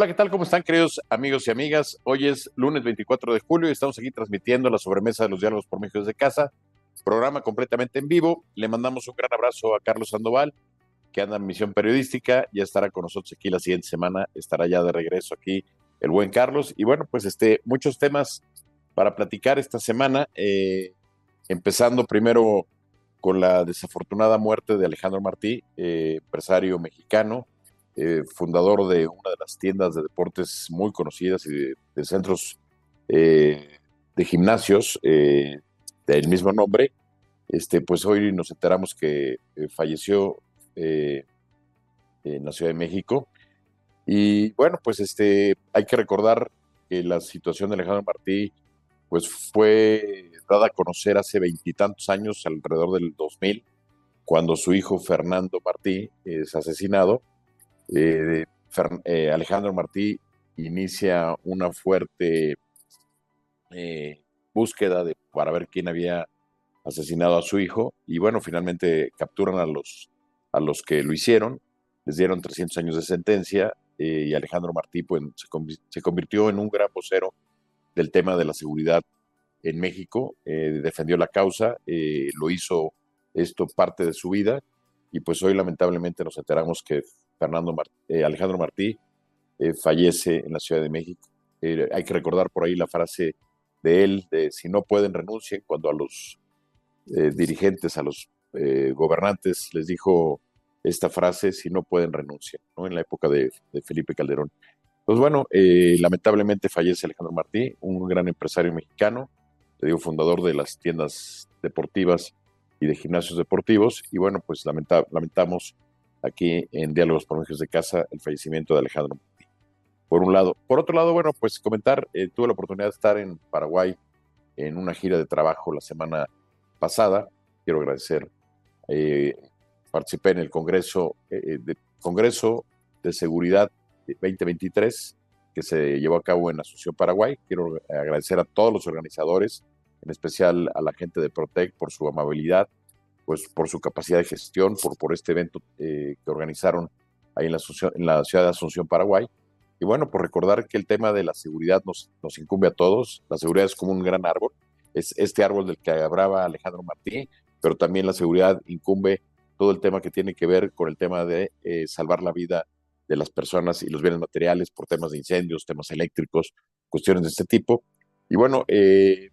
Hola, ¿qué tal? ¿Cómo están, queridos amigos y amigas? Hoy es lunes 24 de julio y estamos aquí transmitiendo la sobremesa de los diálogos por México desde casa, programa completamente en vivo. Le mandamos un gran abrazo a Carlos Sandoval, que anda en misión periodística, ya estará con nosotros aquí la siguiente semana, estará ya de regreso aquí el buen Carlos. Y bueno, pues este, muchos temas para platicar esta semana, eh, empezando primero con la desafortunada muerte de Alejandro Martí, eh, empresario mexicano, eh, fundador de una de las tiendas de deportes muy conocidas y de, centros eh, de gimnasios eh, del mismo nombre, este, pues hoy nos enteramos que falleció en la Ciudad de México. Y bueno, pues este, hay que recordar que la situación de Alejandro Martí pues fue dada a conocer hace veintitantos años, alrededor del 2000, cuando su hijo Fernando Martí es asesinado eh, eh, Alejandro Martí inicia una fuerte eh, búsqueda de, para ver quién había asesinado a su hijo. Y bueno, finalmente capturan a los, a los que lo hicieron, les dieron 300 años de sentencia y Alejandro Martí pues, se, convirtió en un gran vocero del tema de la seguridad en México, defendió la causa, lo hizo esto parte de su vida y pues hoy lamentablemente nos enteramos que Fernando eh, Alejandro Martí eh, fallece en la Ciudad de México. Eh, hay que recordar por ahí la frase de él, de si no pueden renuncien, cuando a los dirigentes, a los gobernantes les dijo esta frase, si no pueden renunciar, ¿no? en la época de, Felipe Calderón. Pues bueno, lamentablemente fallece Alejandro Martí, un gran empresario mexicano, le digo fundador de las tiendas deportivas y de gimnasios deportivos, y bueno, pues lamentamos aquí en Diálogos por México de Casa el fallecimiento de Alejandro Por un lado. Por otro lado, bueno, pues comentar, eh, tuve la oportunidad de estar en Paraguay en una gira de trabajo la semana pasada. Quiero agradecer. Eh, participé en el Congreso, eh, de, Congreso de Seguridad 2023 que se llevó a cabo en Asunción, Paraguay. Quiero agradecer a todos los organizadores, en especial a la gente de Protec por su amabilidad, pues por su capacidad de gestión, por, por este evento eh, que organizaron ahí en la, ciudad de Asunción, Paraguay. Y bueno, por recordar que el tema de la seguridad nos, nos incumbe a todos. La seguridad es como un gran árbol. Es este árbol del que hablaba Alejandro Martí, pero también la seguridad incumbe todo el tema que tiene que ver con el tema de eh, salvar la vida de las personas y los bienes materiales por temas de incendios, temas eléctricos, cuestiones de este tipo. Y bueno, eh,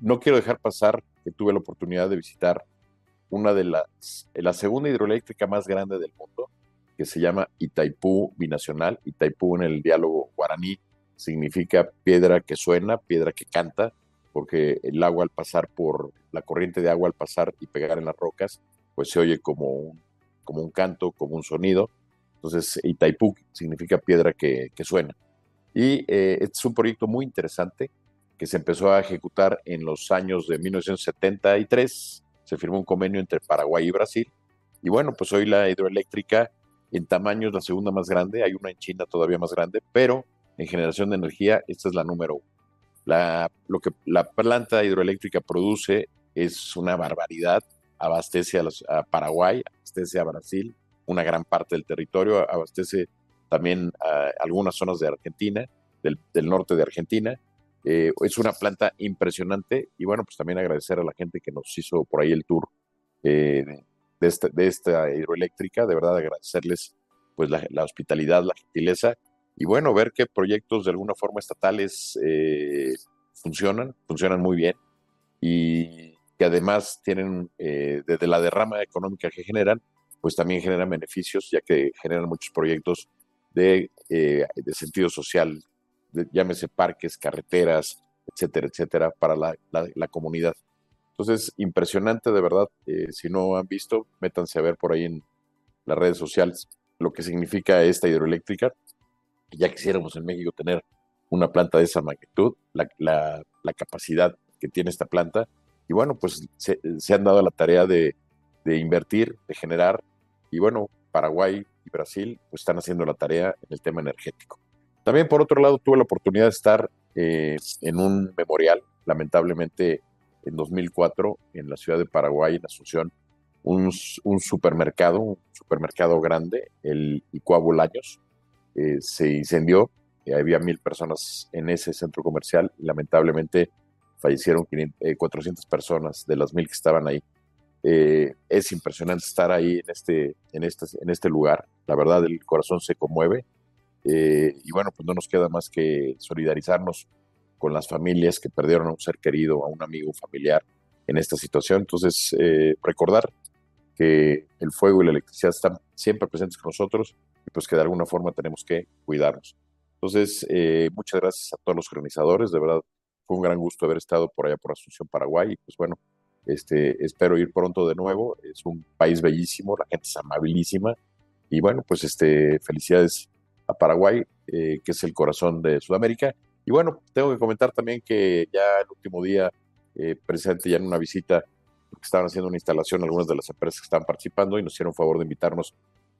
no quiero dejar pasar que tuve la oportunidad de visitar una de las, la segunda hidroeléctrica más grande del mundo, que se llama Itaipú Binacional. Itaipú en el diálogo guaraní significa piedra que suena, piedra que canta, porque el agua al pasar por, la corriente de agua al pasar y pegar en las rocas, pues se oye como un, como un canto, como un sonido. Entonces, Itaipú significa piedra que, suena. Y eh, este es un proyecto muy interesante que se empezó a ejecutar en los años de 1973 se firmó un convenio entre Paraguay y Brasil. Y bueno, pues hoy la hidroeléctrica en tamaño es la segunda más grande, hay una en China todavía más grande, pero en generación de energía esta es la número uno. La, lo que la planta hidroeléctrica produce es una barbaridad, abastece a, Paraguay, abastece a Brasil, una gran parte del territorio, abastece también a algunas zonas de Argentina, del, del norte de Argentina, eh, es una planta impresionante y bueno, pues también agradecer a la gente que nos hizo por ahí el tour eh, de, esta, de, esta, hidroeléctrica, de verdad agradecerles pues la, hospitalidad, la gentileza y bueno, ver qué proyectos de alguna forma estatales eh, funcionan, funcionan muy bien y que además tienen, desde la derrama económica que generan, pues también generan beneficios, ya que generan muchos proyectos de, de sentido social llámese parques, carreteras, etcétera, etcétera, para la, comunidad. Entonces, impresionante de verdad. Eh, si no han visto, métanse a ver por ahí en las redes sociales lo que significa esta hidroeléctrica. Ya quisiéramos en México tener una planta de esa magnitud, la, capacidad que tiene esta planta. Y bueno, pues se, han dado la tarea de, de, invertir, de generar. Y bueno, Paraguay y Brasil pues están haciendo la tarea en el tema energético. También, por otro lado, tuve la oportunidad de estar eh, en un memorial, lamentablemente en 2004, en la ciudad de Paraguay, en Asunción, un, supermercado, un supermercado grande, el Icuá Bolaños, eh, se incendió había mil personas en ese centro comercial y lamentablemente fallecieron 400 eh, personas de las mil que estaban ahí. Eh, es impresionante estar ahí este, este, en este lugar. La verdad, el corazón se conmueve. Eh, y bueno, pues no nos queda más que solidarizarnos con las familias que perdieron a un ser querido, a un amigo, familiar en esta situación. Entonces, recordar que el fuego y la electricidad están siempre presentes con nosotros y pues que de alguna forma tenemos que cuidarnos. Entonces, muchas gracias a todos los organizadores, de verdad fue un gran gusto haber estado por allá por Asunción, Paraguay. Y pues bueno, este, espero ir pronto de nuevo. Es un país bellísimo, la gente es amabilísima. Y bueno, pues este, felicidades a Paraguay, eh, que es el corazón de Sudamérica. Y bueno, tengo que comentar también que ya el último día, eh, ya en una visita, estaban haciendo una instalación algunas de las empresas que estaban participando y nos hicieron favor de invitarnos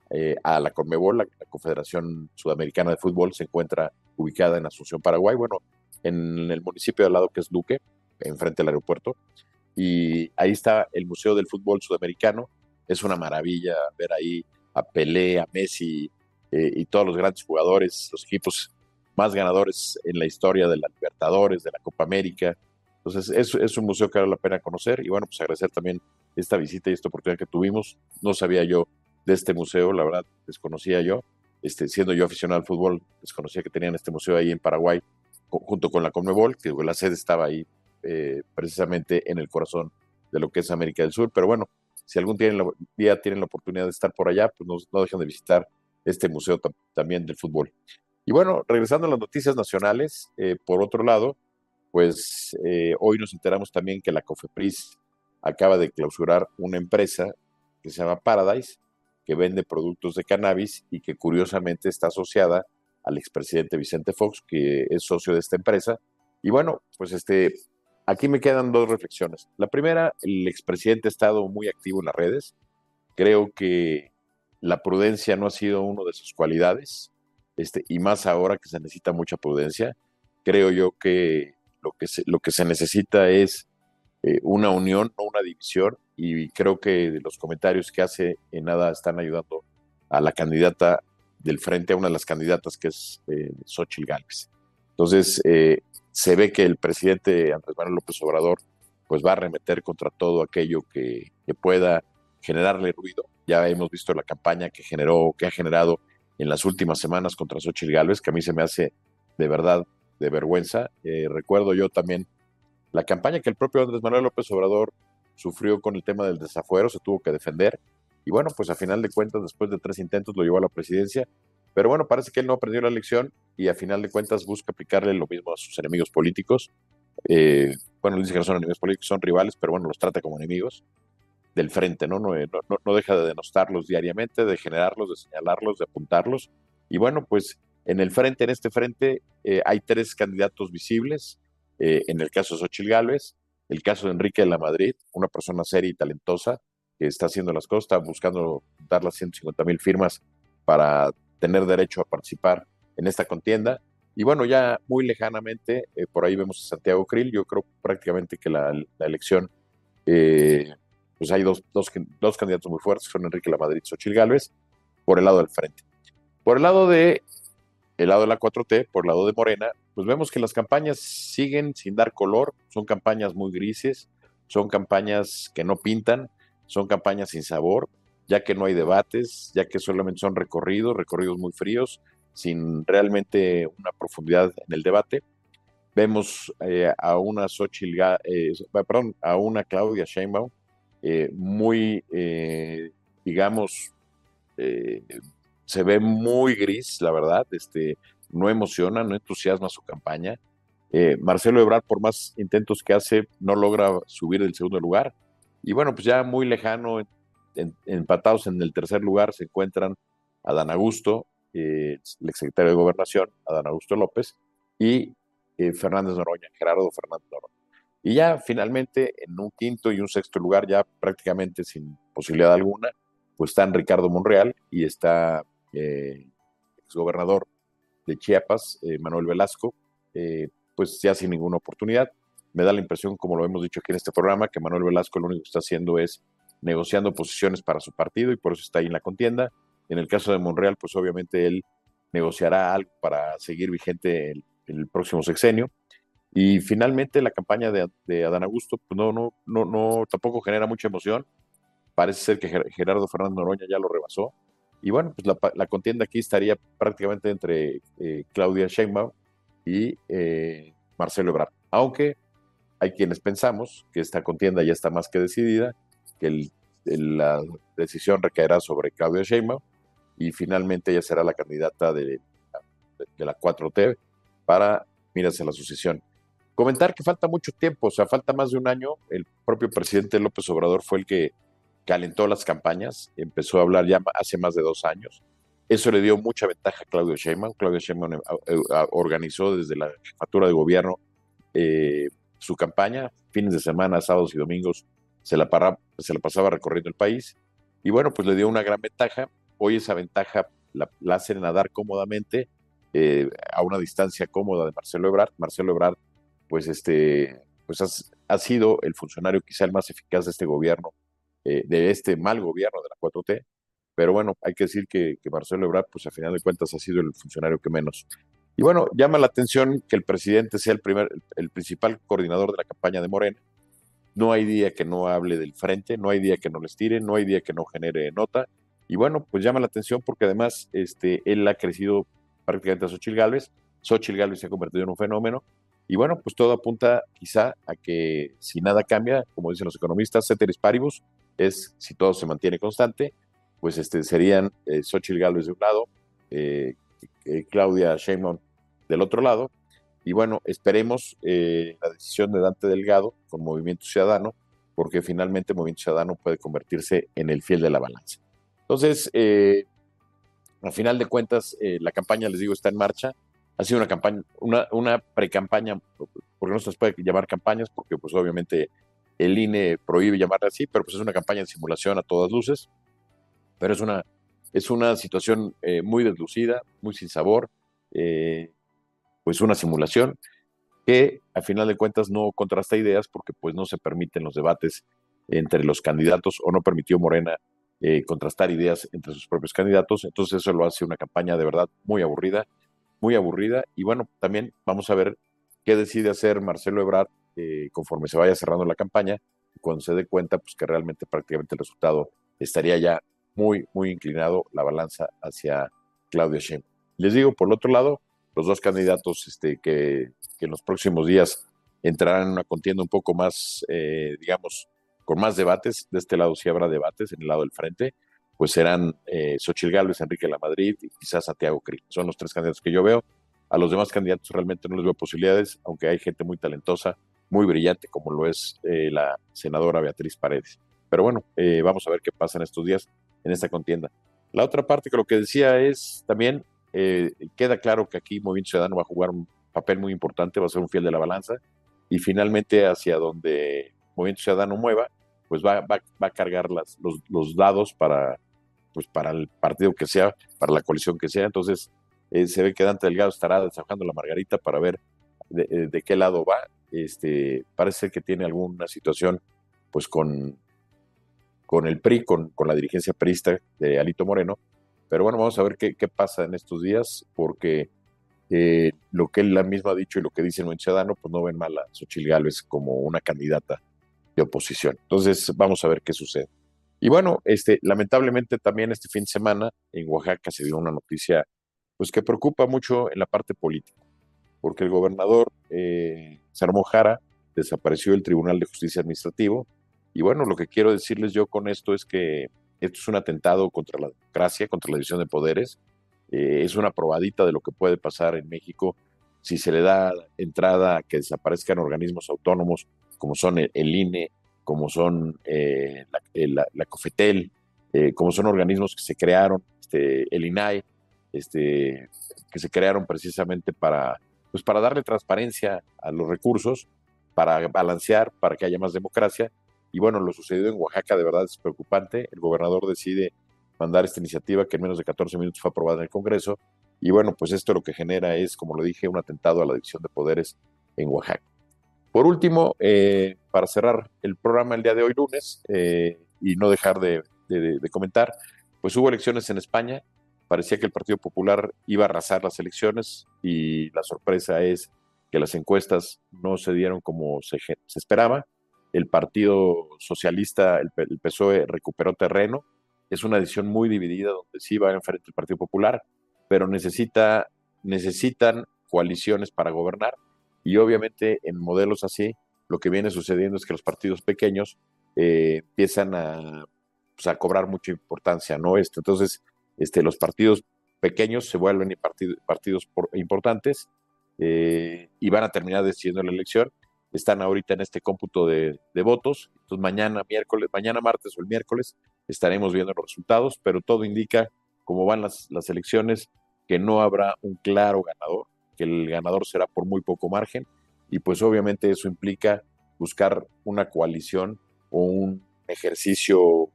eh, a la Conmebol, la, Confederación Sudamericana de Fútbol, se encuentra ubicada en Asunción, Paraguay. Bueno, en el municipio de al lado que es Duque, enfrente del aeropuerto. Y ahí está el Museo del Fútbol Sudamericano. Es una maravilla ver ahí a Pelé, a Messi eh, y todos los grandes jugadores, los equipos más ganadores en la historia de la Libertadores, de la Copa América. Entonces, es, un museo que vale la pena conocer. Y bueno, pues agradecer también esta visita y esta oportunidad que tuvimos. No sabía yo de este museo, la verdad, desconocía yo. Este, siendo yo aficionado al fútbol, desconocía que tenían este museo ahí en Paraguay junto con la Conmebol, que la sede estaba ahí eh, precisamente en el corazón de lo que es América del Sur. Pero bueno, si algún día tienen la oportunidad de estar por allá, pues no, no de visitar este museo también del fútbol. Y bueno, regresando a las noticias nacionales, eh, por otro lado, pues eh, hoy nos enteramos también que la COFEPRIS acaba de clausurar una empresa que se llama Paradise, que vende productos de cannabis y que curiosamente está asociada al expresidente Vicente Fox, que es socio de esta empresa. Y bueno, pues este, aquí me quedan dos reflexiones. La primera, el expresidente ha estado muy activo en las redes. Creo que la prudencia no ha sido una de sus cualidades, este, y más ahora que se necesita mucha prudencia. Creo yo que lo que se, lo que se necesita es eh, una unión, no una división, y creo que los comentarios que hace en nada están ayudando a la candidata del frente a una de las candidatas que es eh, Xochitl Gálvez. Entonces, eh, se ve que el presidente Andrés Manuel López Obrador pues va a remeter contra todo aquello que, pueda generarle ruido. Ya hemos visto la campaña que generó, que ha generado en las últimas semanas contra Xochitl Gálvez, que a mí se me hace de verdad de vergüenza. Eh, recuerdo yo también la campaña que el propio Andrés Manuel López Obrador sufrió con el tema del desafuero, se tuvo que defender y bueno, pues a final de cuentas, después de tres intentos, lo llevó a la presidencia. Pero bueno, parece que él no aprendió la lección y a final de cuentas busca aplicarle lo mismo a sus enemigos políticos. Eh, bueno, dice que no son enemigos políticos, son rivales, pero bueno, los trata como enemigos del frente, ¿no? No, no, no deja de denostarlos diariamente, de generarlos, de señalarlos, de apuntarlos. Y bueno, pues en el frente, en este frente, eh, hay tres candidatos visibles. Eh, en el caso de Xochitl Gálvez, el caso de Enrique de la Madrid, una persona seria y talentosa, que está haciendo las cosas, está buscando dar las 150 mil firmas para tener derecho a participar en esta contienda. Y bueno, ya muy lejanamente, eh, por ahí vemos a Santiago Krill, yo creo prácticamente que la, elección, eh, pues hay dos, dos, dos, candidatos muy fuertes, son Enrique Lamadrid y Xochil Gálvez, por el lado del frente. Por el lado de el lado de la 4T, por el lado de Morena, pues vemos que las campañas siguen sin dar color, son campañas muy grises, son campañas que no pintan, son campañas sin sabor, ya que no hay debates, ya que solamente son recorridos, recorridos muy fríos, sin realmente una profundidad en el debate. Vemos eh, a una Xochitl, eh, perdón, a una Claudia Sheinbaum eh, muy, digamos, se ve muy gris, la verdad, este, no emociona, no entusiasma su campaña. Marcelo Ebrard, por más intentos que hace, no logra subir del segundo lugar. Y bueno, pues ya muy lejano, empatados en el tercer lugar, se encuentran Adán Augusto, eh, el exsecretario de Gobernación, Adán Augusto López, y eh, Fernández Noroña, Gerardo Fernández Noroña. Y ya finalmente, en un quinto y un sexto lugar, ya prácticamente sin posibilidad alguna, pues están Ricardo Monreal y está eh, exgobernador de Chiapas, eh, Manuel Velasco, pues ya sin ninguna oportunidad me da la impresión, como lo hemos dicho aquí en este programa, que Manuel Velasco lo único que está haciendo es negociando posiciones para su partido y por eso está ahí en la contienda. En el caso de Monreal, pues obviamente él negociará algo para seguir vigente el próximo sexenio. Y finalmente la campaña de, de, Adán Augusto, pues no, no, no, no, tampoco genera mucha emoción. Parece ser que Gerardo Fernández Noroña ya lo rebasó. Y bueno, pues la, la contienda aquí estaría prácticamente entre eh, Claudia Sheinbaum y eh, Marcelo Ebrard. Aunque hay quienes pensamos que esta contienda ya está más que decidida, que el, el, la decisión recaerá sobre Claudia Sheinbaum y finalmente ella será la candidata de, de la 4T para miras a la sucesión. Comentar que falta mucho tiempo, o sea, falta más de un año. El propio presidente López Obrador fue el que calentó las campañas, empezó a hablar ya hace más de dos años. Eso le dio mucha ventaja a Claudio Sheinbaum. Claudio Sheinbaum eh, eh, organizó desde la jefatura de gobierno eh, su campaña, fines de semana, sábados y domingos, se la, para, se la pasaba recorriendo el país. Y bueno, pues le dio una gran ventaja. Hoy esa ventaja la, la hacen nadar cómodamente eh, a una distancia cómoda de Marcelo Ebrard. Marcelo Ebrard, pues, este, pues ha sido el funcionario quizá el más eficaz de este gobierno eh, de este mal gobierno de la 4T. Pero bueno, hay que decir que, que Marcelo Ebrard, pues a final de cuentas ha sido el funcionario que menos. Y bueno, llama la atención que el presidente sea el, primer, el principal coordinador de la campaña de Morena. No hay día que no hable del frente, no hay día que no les tire, no hay día que no genere nota. Y bueno, pues llama la atención porque además este, él ha crecido prácticamente a Xochil Gálvez. Xochil Gálvez se ha convertido en un fenómeno. Y bueno, pues todo apunta quizá a que si nada cambia, como dicen los economistas, ceteris paribus, es si todo se mantiene constante, pues este, serían eh, Xochitl Gálvez de un lado, eh, eh, Claudia Sheinbaum del otro lado, y bueno, esperemos eh, la decisión de Dante Delgado con Movimiento Ciudadano, porque finalmente Movimiento Ciudadano puede convertirse en el fiel de la balanza. Entonces, al final de cuentas, la campaña, les digo, está en marcha. Ha sido una campaña, una, pre-campaña, porque no se les puede llamar campañas, porque pues obviamente el INE prohíbe llamarla así, pero pues es una campaña de simulación a todas luces, pero es una, es una situación eh, muy deslucida, muy sin sabor, eh, pues una simulación que a final de cuentas no contrasta ideas porque pues no se permiten los debates entre los candidatos o no permitió Morena eh, contrastar ideas entre sus propios candidatos, entonces eso lo hace una campaña de verdad muy aburrida, muy aburrida. Y bueno, también vamos a ver qué decide hacer Marcelo Ebrard eh, conforme se vaya cerrando la campaña, cuando se dé cuenta pues que realmente prácticamente el resultado estaría ya muy, muy inclinado la balanza hacia Claudia Sheinbaum. Les digo, por el otro lado, los dos candidatos este, que, en los próximos días entrarán en una contienda un poco más, eh, digamos, con más debates, de este lado sí habrá debates, en el lado del frente, pues serán eh, Xochil Gálvez, Enrique La Madrid y quizás Santiago Cri. Son los tres candidatos que yo veo. A los demás candidatos realmente no les veo posibilidades, aunque hay gente muy talentosa muy brillante como lo es eh, la senadora Beatriz Paredes. Pero bueno, eh, vamos a ver qué pasa en estos días en esta contienda. La otra parte que lo que decía es también, eh, queda claro que aquí Movimiento Ciudadano va a jugar un papel muy importante, va a ser un fiel de la balanza y finalmente hacia donde Movimiento Ciudadano mueva, pues va, va, va a cargar las, los, los, dados para, pues para el partido que sea, para la coalición que sea. Entonces se ve que Dante Delgado estará desahogando la margarita para ver de, de, qué lado va este, parece que tiene alguna situación pues con, con el PRI, con, con la dirigencia perista de Alito Moreno, pero bueno, vamos a ver qué, pasa en estos días, porque eh, lo que él mismo ha dicho y lo que dice el ciudadano, pues no ven mal a Xochitl Gálvez como una candidata de oposición. Entonces, vamos a ver qué sucede. Y bueno, este, lamentablemente también este fin de semana en Oaxaca se dio una noticia pues que preocupa mucho en la parte política porque el gobernador eh, Sarmo Jara desapareció del Tribunal de Justicia Administrativo. Y bueno, lo que quiero decirles yo con esto es que esto es un atentado contra la democracia, contra la división de poderes. Eh, es una probadita de lo que puede pasar en México si se le da entrada a que desaparezcan organismos autónomos como son el, INE, como son eh, la, la, COFETEL, eh, como son organismos que se crearon, este, el INAE, este, que se crearon precisamente para pues para darle transparencia a los recursos, para balancear, para que haya más democracia. Y bueno, lo sucedido en Oaxaca de verdad es preocupante. El gobernador decide mandar esta iniciativa que en menos de 14 minutos fue aprobada en el Congreso. Y bueno, pues esto lo que genera es, como lo dije, un atentado a la división de poderes en Oaxaca. Por último, eh, para cerrar el programa el día de hoy lunes eh, y no dejar de, comentar, pues hubo elecciones en España parecía que el Partido Popular iba a arrasar las elecciones y la sorpresa es que las encuestas no se dieron como se, esperaba. El Partido Socialista, el, el, PSOE, recuperó terreno. Es una decisión muy dividida donde sí va enfrente el Partido Popular, pero necesita, necesitan coaliciones para gobernar y obviamente en modelos así lo que viene sucediendo es que los partidos pequeños eh, empiezan a, pues, cobrar mucha importancia, ¿no? Este, entonces, este, los partidos pequeños se vuelven partidos importantes eh, y van a terminar decidiendo la elección. Están ahorita en este cómputo de, votos. Entonces mañana miércoles, mañana martes o el miércoles estaremos viendo los resultados, pero todo indica, como van las, las elecciones, que no habrá un claro ganador, que el ganador será por muy poco margen y pues obviamente eso implica buscar una coalición o un ejercicio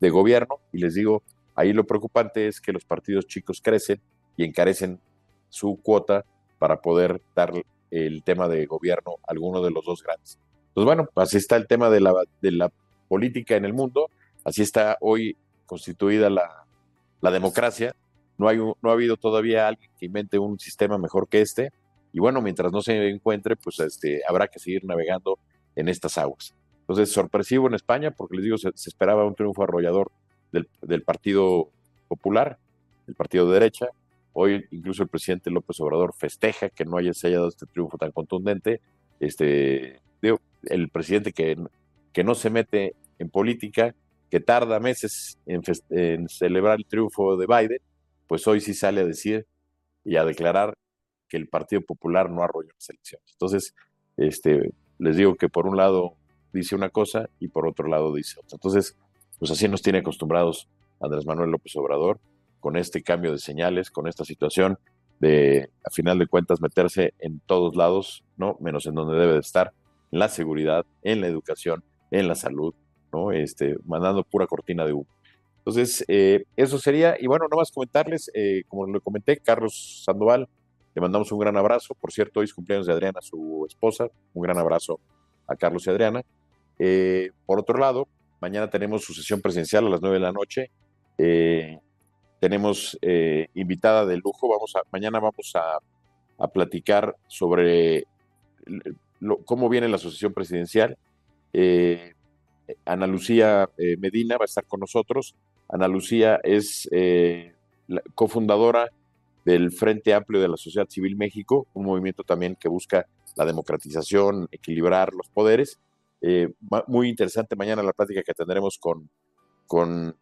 de gobierno y les digo, ahí lo preocupante es que los partidos chicos crecen y encarecen su cuota para poder dar el tema de gobierno a alguno de los dos grandes. Pues bueno, así está el tema de la, de la política en el mundo, así está hoy constituida la, la democracia. No, hay, no ha habido todavía alguien que invente un sistema mejor que este, y bueno, mientras no se encuentre, pues este, habrá que seguir navegando en estas aguas. Entonces, sorpresivo en España, porque les digo, se, esperaba un triunfo arrollador del, del, Partido Popular, el partido de derecha, Hoy incluso el presidente López Obrador festeja que no haya sellado este triunfo tan contundente. Este, digo, el presidente que, que no se mete en política, que tarda meses en, celebrar el triunfo de Biden, pues hoy sí sale a decir y a declarar que el Partido Popular no arrolló las elecciones. Entonces, este, les digo que por un lado dice una cosa y por otro lado dice otra. Entonces, pues así nos tiene acostumbrados Andrés Manuel López Obrador con este cambio de señales, con esta situación de, a final de cuentas, meterse en todos lados, ¿no? Menos en donde debe de estar, en la seguridad, en la educación, en la salud, ¿no? Este, mandando pura cortina de humo. Entonces, eh, eso sería, y bueno, no más comentarles, eh, como lo comenté, Carlos Sandoval, le mandamos un gran abrazo. Por cierto, hoy es cumpleaños de Adriana, su esposa. Un gran abrazo a Carlos y Adriana. Eh, por otro lado, mañana tenemos su sesión presencial a las 9 de la noche. Tenemos eh, invitada de lujo. Vamos a, mañana vamos a, platicar sobre cómo viene la asociación presidencial. Eh, Ana Lucía eh, Medina va a estar con nosotros. Ana Lucía es cofundadora del Frente Amplio de la Sociedad Civil México, un movimiento también que busca la democratización, equilibrar los poderes. muy interesante mañana la plática que tendremos con, con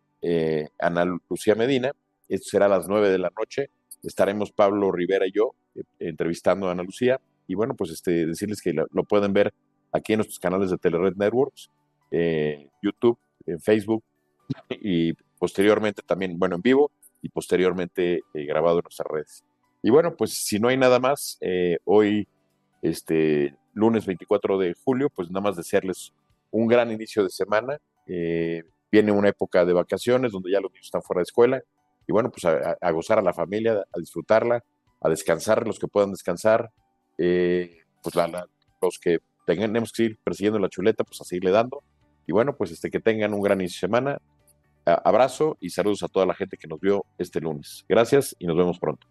Ana Lucía Medina. Esto será a las 9 de la noche. Estaremos Pablo Rivera y yo eh, entrevistando a Ana Lucía. Y bueno, pues este, decirles que lo, pueden ver aquí en nuestros canales de Telered Networks, eh, YouTube, en Facebook y posteriormente también, bueno, en vivo y posteriormente eh, grabado en nuestras redes. Y bueno, pues si no hay nada más, hoy, este lunes 24 de julio, pues nada más desearles un gran inicio de semana. viene una época de vacaciones donde ya los niños están fuera de escuela y bueno, pues a, gozar a la familia, a disfrutarla, a descansar los que puedan descansar, eh, pues los que tenemos que ir persiguiendo la chuleta, pues a seguirle dando. Y bueno, pues este, que tengan un gran inicio de semana. Abrazo y saludos a toda la gente que nos vio este lunes. Gracias y nos vemos pronto.